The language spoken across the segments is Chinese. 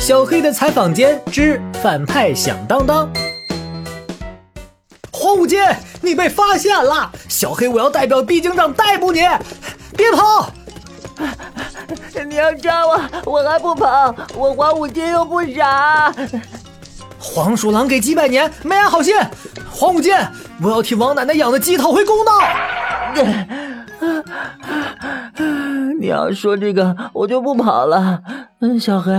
小黑的采访间之反派响当当。黄五金，你被发现了！小黑，我要代表毕警长逮捕你！别跑！你要抓我，我还不跑！我黄五金又不傻。黄鼠狼给鸡拜年，没安好心。黄五金，我要替王奶奶养的鸡讨回公道。你要说这个，我就不跑了。嗯，小黑，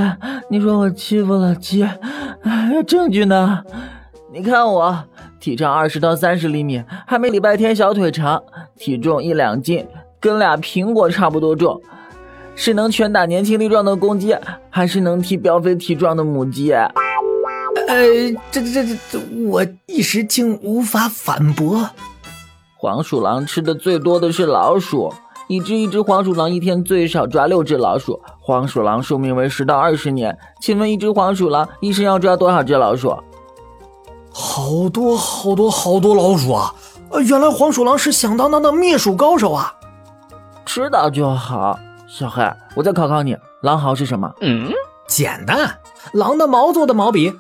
你说我欺负了鸡，证据呢？你看我，体长二十到三十厘米，还没礼拜天小腿长，体重一两斤，跟俩苹果差不多重，是能拳打年轻力壮的公鸡，还是能踢膘肥体壮的母鸡？呃，这这这这，我一时竟无法反驳。黄鼠狼吃的最多的是老鼠，一只一只黄鼠狼一天最少抓六只老鼠。黄鼠狼寿命为十到二十年，请问一只黄鼠狼一生要抓多少只老鼠？好多好多好多老鼠啊！原来黄鼠狼是响当当的灭鼠高手啊！知道就好。小黑，我再考考你，狼毫是什么？嗯，简单，狼的毛做的毛笔。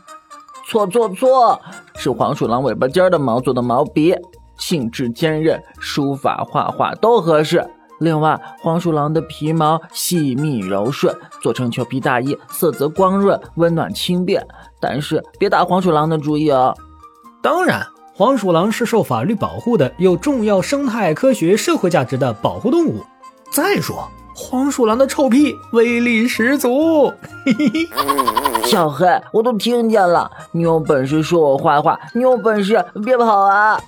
错错错，是黄鼠狼尾巴尖的毛做的毛笔，性质坚韧，书法画画都合适。另外，黄鼠狼的皮毛细密柔顺，做成裘皮大衣，色泽光润，温暖轻便。但是别打黄鼠狼的主意哦。当然，黄鼠狼是受法律保护的，有重要生态科学社会价值的保护动物。再说，黄鼠狼的臭屁威力十足。小黑，我都听见了，你有本事说我坏话，你有本事别跑啊！